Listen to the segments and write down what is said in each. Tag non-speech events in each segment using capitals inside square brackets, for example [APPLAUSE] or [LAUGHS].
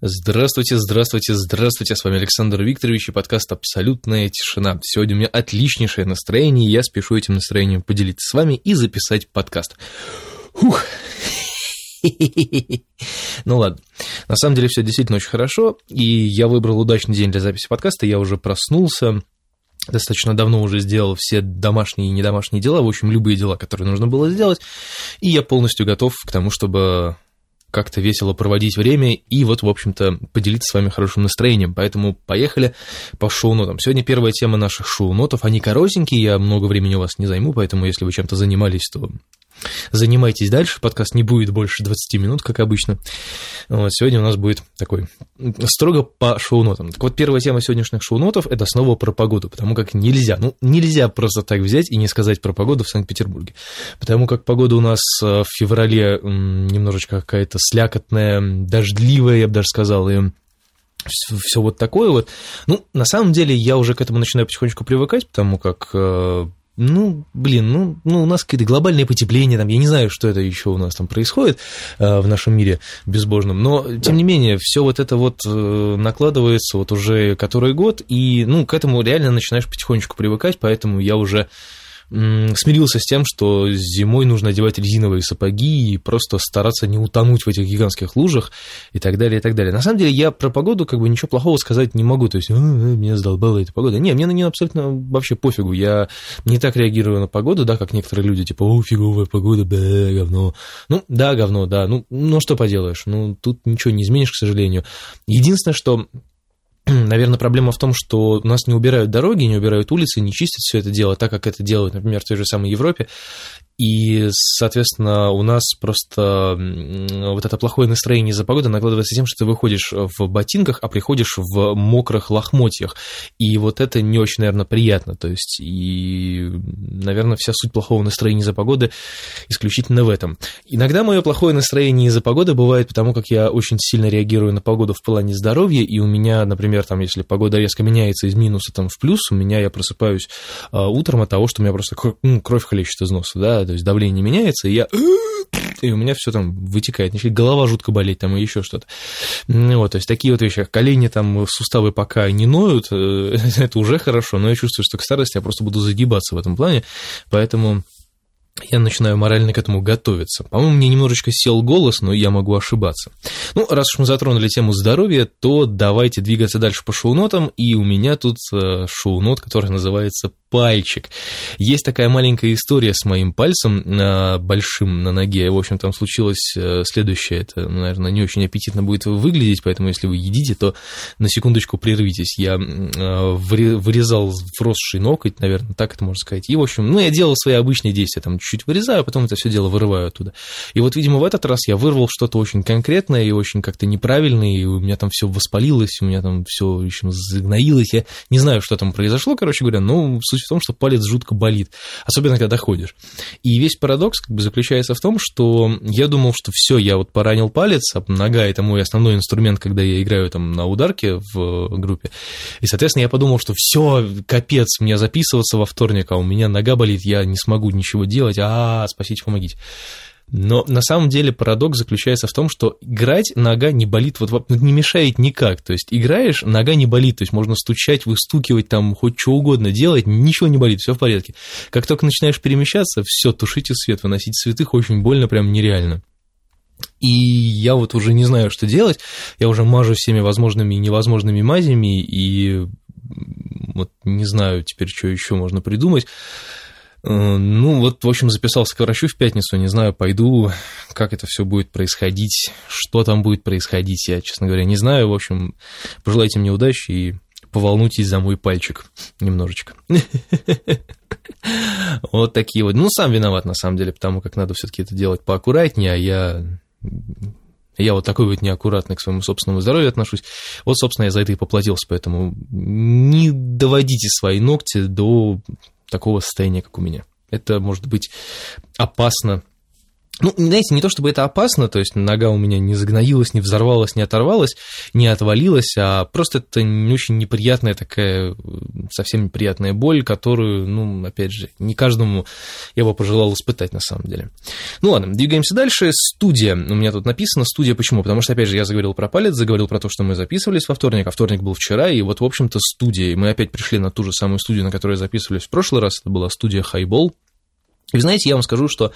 Здравствуйте, здравствуйте, здравствуйте, с вами Александр Викторович и подкаст «Абсолютная тишина». Сегодня у меня отличнейшее настроение, и я спешу этим настроением поделиться с вами и записать подкаст. Фух. [LAUGHS] Ну ладно, на самом деле все действительно очень хорошо, и я выбрал удачный день для записи подкаста, я уже проснулся, достаточно давно уже сделал все домашние и недомашние дела, в общем, любые дела, которые нужно было сделать, и я полностью готов к тому, чтобы как-то весело проводить время и вот, в общем-то, поделиться с вами хорошим настроением. Поэтому поехали по шоу-нотам. Сегодня первая тема наших шоу-нотов. Они коротенькие, я много времени у вас не займу, поэтому если вы чем-то занимались, то Занимайтесь дальше, подкаст не будет больше 20 минут, как обычно. Вот, сегодня у нас будет такой строго по шоу-нотам. Так вот, первая тема сегодняшних шоу-нотов – это снова про погоду, потому как нельзя, ну, нельзя просто так взять и не сказать про погоду в Санкт-Петербурге. Потому как погода у нас э, в феврале немножечко какая-то слякотная, дождливая, я бы даже сказал, и все вот такое вот. Ну, на самом деле, я уже к этому начинаю потихонечку привыкать, потому как э, ну, блин, ну, ну у нас какое-то глобальное потепление, там, я не знаю, что это еще у нас там происходит э, в нашем мире безбожном, но, тем не менее, все вот это вот э, накладывается вот уже который год, и, ну, к этому реально начинаешь потихонечку привыкать, поэтому я уже смирился с тем, что зимой нужно одевать резиновые сапоги и просто стараться не утонуть в этих гигантских лужах и так далее, и так далее. На самом деле, я про погоду как бы ничего плохого сказать не могу, то есть, а, меня задолбала эта погода. Не, мне на нее абсолютно вообще пофигу, я не так реагирую на погоду, да, как некоторые люди, типа, о, фиговая погода, бе, говно. Ну, да, говно, да, ну, ну что поделаешь, ну, тут ничего не изменишь, к сожалению. Единственное, что [CLEARS THROAT] Наверное, проблема в том, что у нас не убирают дороги, не убирают улицы, не чистят все это дело, так как это делают, например, в той же самой Европе. И, соответственно, у нас просто вот это плохое настроение из-за погоды накладывается тем, что ты выходишь в ботинках, а приходишь в мокрых лохмотьях. И вот это не очень, наверное, приятно. То есть, и, наверное, вся суть плохого настроения из-за погоды исключительно в этом. Иногда мое плохое настроение из-за погоды бывает потому, как я очень сильно реагирую на погоду в плане здоровья, и у меня, например, там, если погода резко меняется из минуса там, в плюс, у меня я просыпаюсь а, утром от того, что у меня просто кровь хлещет из носа, да, то есть давление меняется, и я [CLEARS THROAT] и у меня все там вытекает, начинает голова жутко болеть там и еще что-то. Вот, то есть такие вот вещи, колени там, суставы пока не ноют, э, [LAUGHS] это уже хорошо, но я чувствую, что к старости я просто буду загибаться в этом плане, поэтому я начинаю морально к этому готовиться. По-моему, мне немножечко сел голос, но я могу ошибаться. Ну, раз уж мы затронули тему здоровья, то давайте двигаться дальше по шоу-нотам. И у меня тут э, шоу-нот, который называется пальчик. Есть такая маленькая история с моим пальцем э, большим на ноге. В общем, там случилось э, следующее. Это, наверное, не очень аппетитно будет выглядеть, поэтому если вы едите, то на секундочку прервитесь. Я вырезал вросший ноготь, наверное, так это можно сказать. И, в общем, ну, я делал свои обычные действия, там чуть-чуть вырезаю, а потом это все дело вырываю оттуда. И вот, видимо, в этот раз я вырвал что-то очень конкретное и очень как-то неправильное, и у меня там все воспалилось, у меня там все, общем, загноилось. Я не знаю, что там произошло, короче говоря, но суть в том, что палец жутко болит, особенно когда ходишь. И весь парадокс как бы заключается в том, что я думал, что все, я вот поранил палец, а нога это мой основной инструмент, когда я играю там на ударке в группе. И, соответственно, я подумал, что все, капец, мне записываться во вторник, а у меня нога болит, я не смогу ничего делать, а, спасите, помогите. Но на самом деле парадокс заключается в том, что играть нога не болит, вот не мешает никак. То есть играешь, нога не болит, то есть можно стучать, выстукивать, там хоть что угодно делать, ничего не болит, все в порядке. Как только начинаешь перемещаться, все, тушите свет, выносить святых очень больно, прям нереально. И я вот уже не знаю, что делать. Я уже мажу всеми возможными и невозможными мазями, и вот не знаю теперь, что еще можно придумать. Э, ну, вот, в общем, записался к врачу в пятницу, не знаю, пойду, как это все будет происходить, что там будет происходить, я, честно говоря, не знаю. В общем, пожелайте мне удачи и поволнуйтесь за мой пальчик немножечко. [LAUGHS] Вот такие вот. Ну, сам виноват, на самом деле, потому как надо все-таки это делать поаккуратнее, а я я вот такой вот неаккуратный к своему собственному здоровью отношусь. Вот, собственно, я за это и поплатился, поэтому не доводите свои ногти до такого состояния, как у меня. Это может быть опасно ну, знаете, не то чтобы это опасно, то есть нога у меня не загноилась, не взорвалась, не оторвалась, не отвалилась, а просто это не очень неприятная такая, совсем неприятная боль, которую, ну, опять же, не каждому я бы пожелал испытать на самом деле. Ну ладно, двигаемся дальше. Студия. У меня тут написано студия. Почему? Потому что, опять же, я заговорил про палец, заговорил про то, что мы записывались во вторник, а вторник был вчера, и вот, в общем-то, студия. И мы опять пришли на ту же самую студию, на которой записывались в прошлый раз. Это была студия Highball. И знаете, я вам скажу, что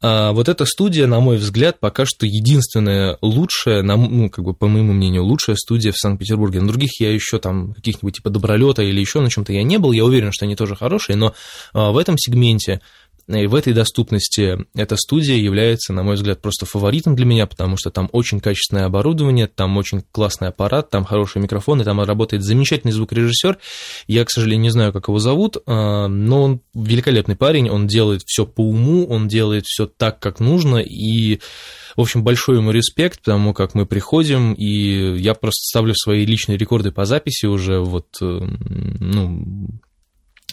а вот эта студия, на мой взгляд, пока что единственная лучшая, ну, как бы, по моему мнению, лучшая студия в Санкт-Петербурге. На других я еще там каких-нибудь типа Добролета или еще на чем-то я не был. Я уверен, что они тоже хорошие, но а, в этом сегменте и в этой доступности эта студия является, на мой взгляд, просто фаворитом для меня, потому что там очень качественное оборудование, там очень классный аппарат, там хорошие микрофоны, там работает замечательный звукорежиссер. Я, к сожалению, не знаю, как его зовут, а, но он великолепный парень, он делает все по уму, он делает все так, как нужно, и в общем, большой ему респект, потому как мы приходим, и я просто ставлю свои личные рекорды по записи уже вот, э, ну,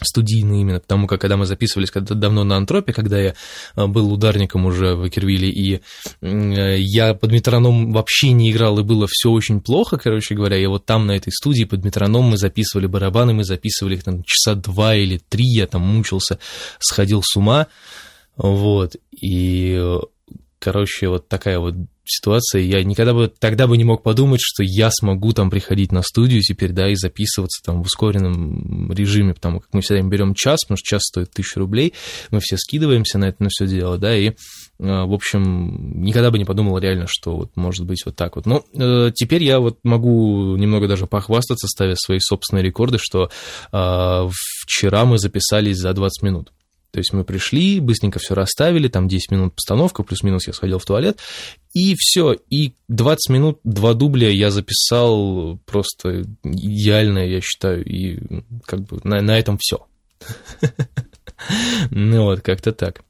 студийный именно, потому как когда мы записывались когда давно на Антропе, когда я э, был ударником уже в Экервилле, и э, я под метроном вообще не играл, и было все очень плохо, короче говоря, и вот там на этой студии под метроном мы записывали барабаны, мы записывали их там часа два или три, я там мучился, сходил с ума, вот, и, э, короче, вот такая вот ситуация, я никогда бы тогда бы не мог подумать, что я смогу там приходить на студию теперь, да, и записываться там в ускоренном режиме, потому как мы всегда берем час, потому что час стоит тысячу рублей, мы все скидываемся на это на все дело, да, и, а, в общем, никогда бы не подумал реально, что вот может быть вот так вот. Но э, теперь я вот могу немного даже похвастаться, ставя свои собственные рекорды, что э, вчера мы записались за 20 минут. То есть мы пришли, быстренько все расставили, там 10 минут постановка, плюс-минус я сходил в туалет, и все. И 20 минут, два дубля я записал просто идеально, я считаю, и как бы на, на этом все. [LAUGHS] Ну вот, как-то так.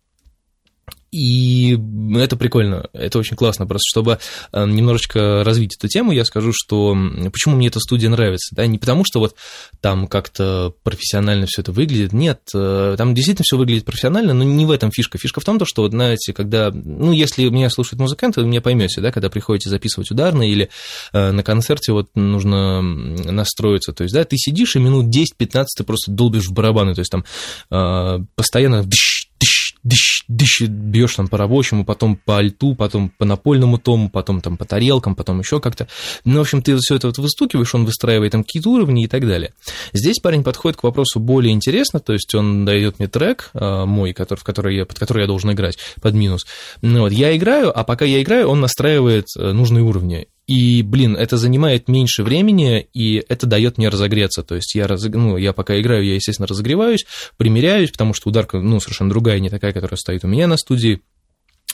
И это прикольно, это очень классно. Просто чтобы э, немножечко развить эту тему, я скажу, что почему мне эта студия нравится. Да? Не потому, что вот там как-то профессионально все это выглядит. Нет, э, там действительно все выглядит профессионально, но не в этом фишка. Фишка в том, что, вот, знаете, когда, ну, если меня слушают музыканты, вы меня поймете, да, когда приходите записывать ударные или э, на концерте вот нужно настроиться. То есть, да, ты сидишь и минут 10-15 ты просто долбишь в барабаны, то есть там постоянно дыщ, дыщ, бьешь там по рабочему, потом по альту, потом по напольному тому, потом там по тарелкам, потом еще как-то. Ну, в общем, ты все это вот выстукиваешь, он выстраивает там какие-то уровни и так далее. Здесь парень подходит к вопросу более интересно, то есть он дает мне трек а, мой, который, в который я, под который я должен играть, под минус. Ну, вот, я играю, а пока я играю, он настраивает э, нужные уровни. И, блин, это занимает меньше времени, и это дает мне разогреться. То есть я, раз... ну, я пока играю, я, естественно, разогреваюсь, примеряюсь, потому что ударка, ну, совершенно другая, не такая, которая стоит у меня на студии.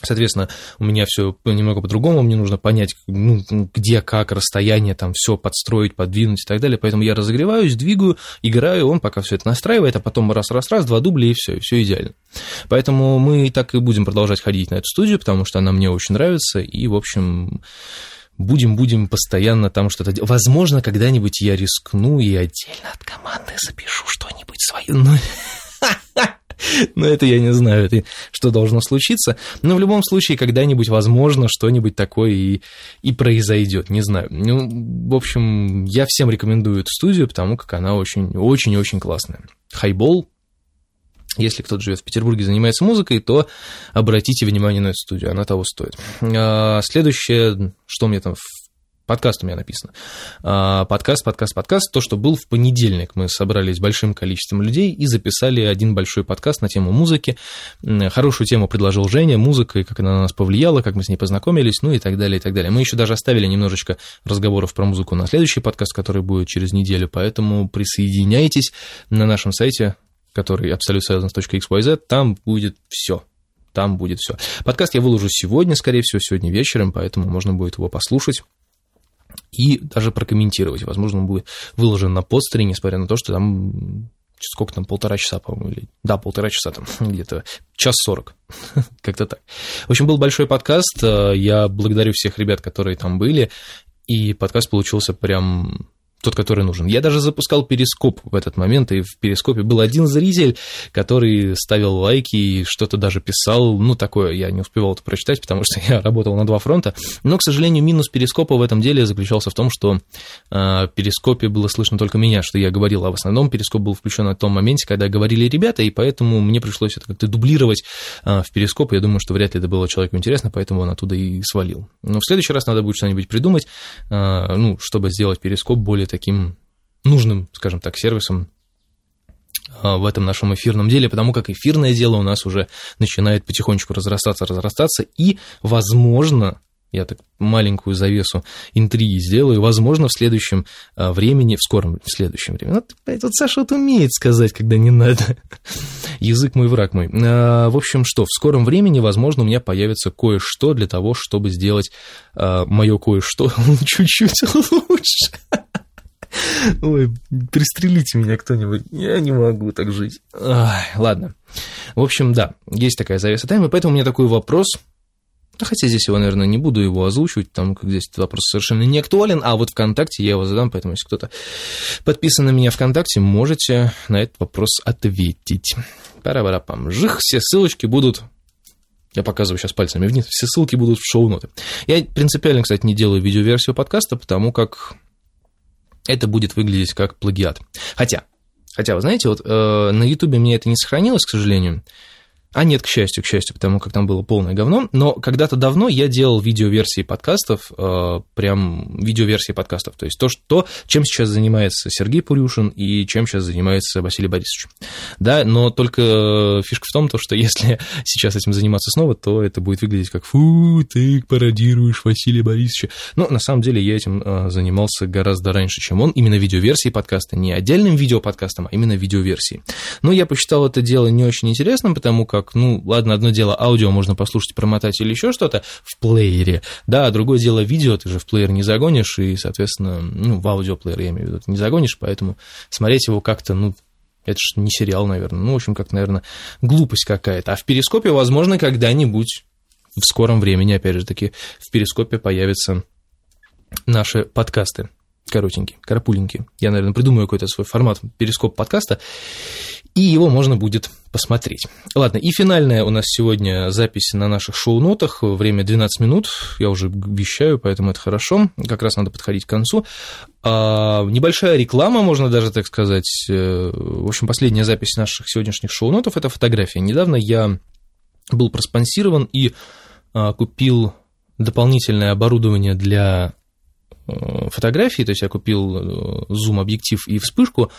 Соответственно, у меня все немного по-другому, мне нужно понять, ну, где, как, расстояние, там, все подстроить, подвинуть и так далее. Поэтому я разогреваюсь, двигаю, играю, он пока все это настраивает, а потом раз-раз-раз, два дубля, и все, и все идеально. Поэтому мы так и будем продолжать ходить на эту студию, потому что она мне очень нравится, и, в общем, будем-будем постоянно там что-то делать. Возможно, когда-нибудь я рискну и отдельно от команды запишу что-нибудь свое. Ну, [LAUGHS] но это я не знаю, это что должно случиться. Но в любом случае, когда-нибудь, возможно, что-нибудь такое и, и произойдет, не знаю. Ну, в общем, я всем рекомендую эту студию, потому как она очень-очень-очень классная. Хайбол если кто-то живет в Петербурге и занимается музыкой, то обратите внимание на эту студию, она того стоит. А, следующее, что мне там в подкаст у меня написано. А, подкаст, подкаст, подкаст. То, что был в понедельник. Мы собрались большим количеством людей и записали один большой подкаст на тему музыки. Хорошую тему предложил Женя, музыка, и как она на нас повлияла, как мы с ней познакомились, ну и так далее, и так далее. Мы еще даже оставили немножечко разговоров про музыку на следующий подкаст, который будет через неделю, поэтому присоединяйтесь на нашем сайте который absolutesilence.xyz, там будет все. Там будет все. Подкаст я выложу сегодня, скорее всего, сегодня вечером, поэтому можно будет его послушать и даже прокомментировать. Возможно, он будет выложен на постере, несмотря на то, что там сколько там, полтора часа, по-моему, или... Да, полтора часа там, [LAUGHS] где-то час сорок, [LAUGHS] как-то так. В общем, был большой подкаст, я благодарю всех ребят, которые там были, и подкаст получился прям тот, который нужен. Я даже запускал перископ в этот момент, и в перископе был один зритель, который ставил лайки и что-то даже писал. Ну, такое я не успевал это прочитать, потому что [LAUGHS] я работал на два фронта. Но, к сожалению, минус перископа в этом деле заключался в том, что э, перископе было слышно только меня, что я говорил, а в основном перископ был включен на том моменте, когда говорили ребята, и поэтому мне пришлось это как-то дублировать э, в перископ. Я думаю, что вряд ли это было человеку интересно, поэтому он оттуда и свалил. Но в следующий раз надо будет что-нибудь придумать, э, ну, чтобы сделать перископ более таким нужным, скажем так, сервисом а, в этом нашем эфирном деле, потому как эфирное дело у нас уже начинает потихонечку разрастаться, разрастаться, и, возможно, я так маленькую завесу интриги сделаю, возможно, в следующем а, времени, в скором, в следующем времени. Вот, вот Саша вот умеет сказать, когда не надо. [LAUGHS] Язык мой, враг мой. А, в общем, что, в скором времени, возможно, у меня появится кое-что для того, чтобы сделать мое кое-что [LAUGHS] чуть-чуть лучше. Ой, пристрелите меня кто-нибудь. Я не могу так жить. Ай, ладно. В общем, да, есть такая завеса тайны, поэтому у меня такой вопрос. Хотя здесь его, наверное, не буду его озвучивать, потому как здесь этот вопрос совершенно не актуален, а вот ВКонтакте я его задам, поэтому если кто-то подписан на меня ВКонтакте, можете на этот вопрос ответить. Пара-пара-пам. Жих, все ссылочки будут я показываю сейчас пальцами вниз, все ссылки будут в шоу-ноты. Я принципиально, кстати, не делаю видеоверсию подкаста, потому как это будет выглядеть как плагиат. Хотя, хотя, вы знаете, вот э, на Ютубе мне это не сохранилось, к сожалению, а нет, к счастью, к счастью, потому как там было полное говно. Но когда-то давно я делал видеоверсии подкастов, э, прям видеоверсии подкастов. То есть то, что, чем сейчас занимается Сергей Пурюшин и чем сейчас занимается Василий Борисович. Да, но только фишка в том, то, что [LAUGHS] если сейчас этим заниматься снова, то это будет выглядеть как «фу, ты пародируешь Василия Борисовича». Но на самом деле я этим э, занимался гораздо раньше, чем он. Именно видеоверсии подкаста, не отдельным видеоподкастом, а именно видеоверсии. Но я посчитал это дело не очень интересным, потому как как, ну, ладно, одно дело аудио можно послушать, промотать или еще что-то в плеере, да, а другое дело видео, ты же в плеер не загонишь, и, соответственно, ну, в аудиоплеер, я имею в виду, не загонишь, поэтому смотреть его как-то, ну, это же не сериал, наверное. Ну, в общем, как, наверное, глупость какая-то. А в перископе, возможно, когда-нибудь в скором времени, опять же таки, в перископе появятся наши подкасты коротенькие, карапуленькие. Я, наверное, придумаю какой-то свой формат перископ подкаста, и его можно будет посмотреть. Ладно, и финальная у нас сегодня запись на наших шоу-нотах, время 12 минут, я уже вещаю, поэтому это хорошо, как раз надо подходить к концу. А, небольшая реклама, можно даже так сказать. Э, в общем, последняя запись наших сегодняшних шоу-нотов – это фотография. Недавно я был проспонсирован и а, купил дополнительное оборудование для э, фотографии, то есть я купил э, зум-объектив и вспышку,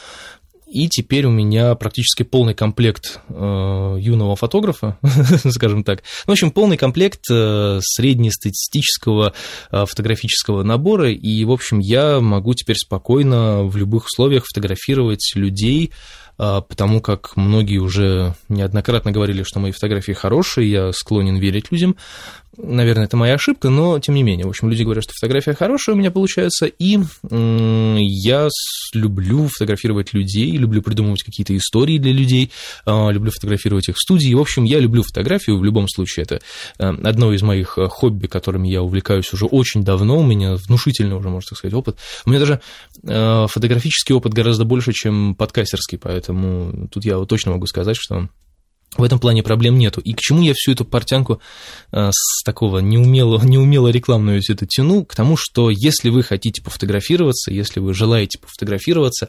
и теперь у меня практически полный комплект э, юного фотографа, [LAUGHS] скажем так. Ну, в общем, полный комплект э, среднестатистического э, фотографического набора. И, в общем, я могу теперь спокойно в любых условиях фотографировать людей, э, потому как многие уже неоднократно говорили, что мои фотографии хорошие, я склонен верить людям. Наверное, это моя ошибка, но тем не менее. В общем, люди говорят, что фотография хорошая у меня получается, и я люблю фотографировать людей, люблю придумывать какие-то истории для людей, а, люблю фотографировать их в студии. В общем, я люблю фотографию в любом случае. Это э, одно из моих э, хобби, которыми я увлекаюсь уже очень давно. У меня внушительный уже, можно сказать, опыт. У меня даже э, фотографический опыт гораздо больше, чем подкастерский, поэтому тут я точно могу сказать, что в этом плане проблем нету. И к чему я всю эту портянку э, с такого неумело, неумело рекламную это тяну? К тому, что если вы хотите пофотографироваться, если вы желаете пофотографироваться,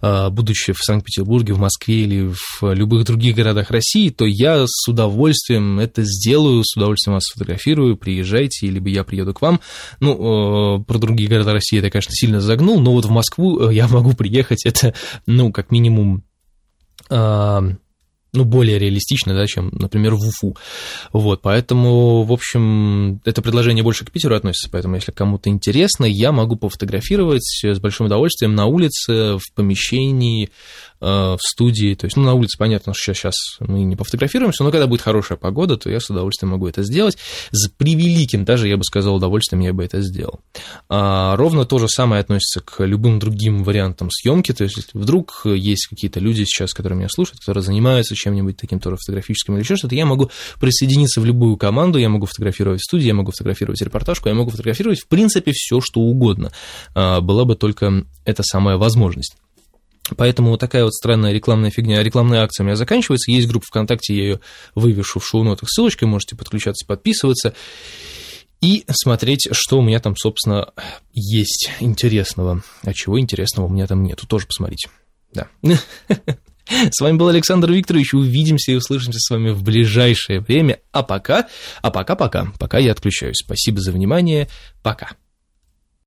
э, будучи в Санкт-Петербурге, в Москве или в любых других городах России, то я с удовольствием это сделаю, с удовольствием вас сфотографирую, приезжайте, либо я приеду к вам. Ну, э, про другие города России это, конечно, сильно загнул, но вот в Москву я могу приехать, это, ну, как минимум ну, более реалистично, да, чем, например, в Уфу. Вот, поэтому, в общем, это предложение больше к Питеру относится, поэтому, если кому-то интересно, я могу пофотографировать с большим удовольствием на улице, в помещении, в студии. То есть, ну, на улице, понятно, что сейчас мы не пофотографируемся, но когда будет хорошая погода, то я с удовольствием могу это сделать. С превеликим даже, я бы сказал, удовольствием я бы это сделал. А, ровно то же самое относится к любым другим вариантам съемки. То есть, вдруг есть какие-то люди сейчас, которые меня слушают, которые занимаются чем-нибудь таким тоже фотографическим или еще что-то, я могу присоединиться в любую команду, я могу фотографировать в студии, я могу фотографировать репортажку, я могу фотографировать, в принципе, все, что угодно. А, была бы только эта самая возможность. Поэтому вот такая вот странная рекламная фигня, рекламная акция у меня заканчивается. Есть группа ВКонтакте, я ее вывешу в шоу-нотах ссылочкой, можете подключаться, подписываться и смотреть, что у меня там, собственно, есть интересного. А чего интересного у меня там нету, тоже посмотрите. Да. [LAUGHS] С вами был Александр Викторович. Увидимся и услышимся с вами в ближайшее время. А пока, а пока-пока, пока я отключаюсь. Спасибо за внимание. Пока.